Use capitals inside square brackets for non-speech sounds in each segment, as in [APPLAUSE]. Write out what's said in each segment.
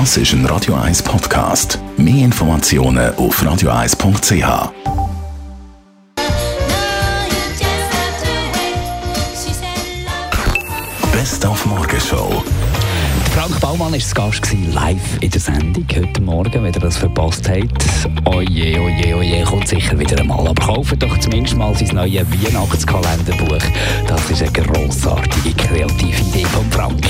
Das ist ein Radio 1 Podcast. Mehr Informationen auf radio1.ch. Best auf Morgenshow. Frank Baumann war Gast live in der Sendung heute Morgen. Wenn ihr das verpasst habt, oje, oje, oje, kommt sicher wieder einmal. Aber kauft doch zumindest mal sein neues Weihnachtskalenderbuch. Das ist eine grossartige, kreative Idee von Frank.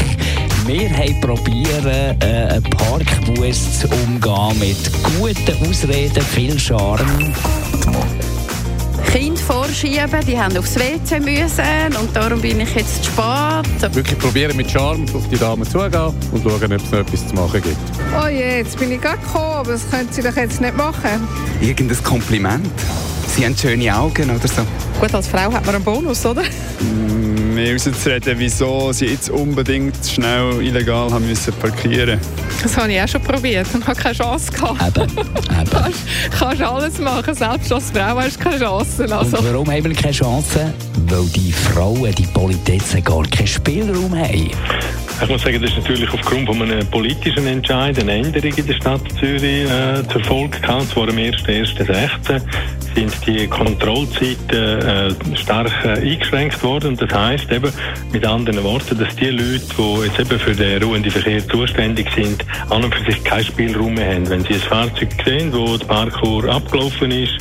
Wir haben probiert, äh, einen Parkbus zu umgehen mit guten Ausreden, viel Charme. Kinder vorschieben, die haben aufs WC müssen und darum bin ich jetzt zu spät. Wirklich probieren mit Charme auf die Damen zugehen und schauen, ob es noch etwas zu machen gibt. Oh je, jetzt bin ich gerade gekommen, aber das können Sie doch jetzt nicht machen. Irgendein Kompliment? Sie haben schöne Augen oder so? Gut, als Frau hat man einen Bonus, oder? Mir rauszureden, wieso sie jetzt unbedingt schnell illegal haben müssen parkieren Das habe ich auch schon probiert und habe keine Chance gehabt. Eben, eben. [LAUGHS] Kannst, kannst alles machen, selbst als Frau hast du keine Chance. Also. Und warum haben wir keine Chance? Weil die Frauen, die Politäten gar keinen Spielraum haben. Ich muss sagen, das ist natürlich aufgrund von einem politischen Entscheid eine Änderung in der Stadt Zürich äh, zur Folge gehabt. Zwar am 1.1.16 sind die Kontrollzeiten äh, stark äh, eingeschränkt worden. Das heisst eben mit anderen Worten, dass die Leute, die jetzt eben für den ruhenden Verkehr zuständig sind, an und für sich keinen Spielraum mehr haben. Wenn sie ein Fahrzeug sehen, wo die Parkour abgelaufen ist,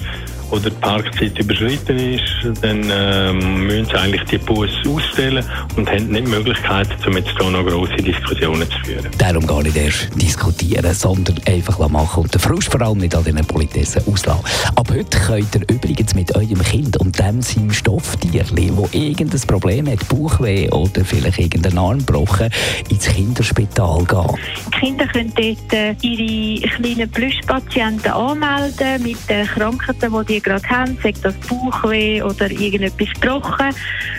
oder die Parkzeit überschritten ist, dann ähm, müssen sie eigentlich die Bus ausstellen und haben nicht die Möglichkeit, um jetzt hier noch grosse Diskussionen zu führen. Darum gar nicht erst diskutieren, sondern einfach machen und den Frust vor allem nicht an den Politäten auslassen. Ab heute könnt ihr übrigens mit eurem Kind und dem seinem Stofftierli, wo irgendein Problem hat, Bauchweh oder vielleicht irgendeinen Arm gebrochen, ins Kinderspital gehen. Die Kinder können dort äh, ihre kleinen Plüschpatienten anmelden mit den Krankheiten, die die gerade haben, sei das Bauchweh oder irgendetwas gebrochen,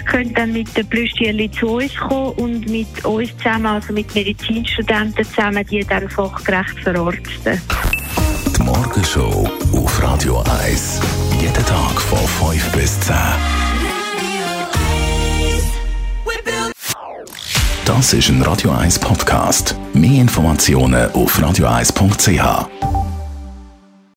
können dann mit den Plüschtierchen zu uns kommen und mit uns zusammen, also mit Medizinstudenten zusammen, die dann fachgerecht verarzten. Die Morgenshow auf Radio 1. Jeden Tag von 5 bis 10. Das ist ein Radio 1 Podcast. Mehr Informationen auf radio1.ch.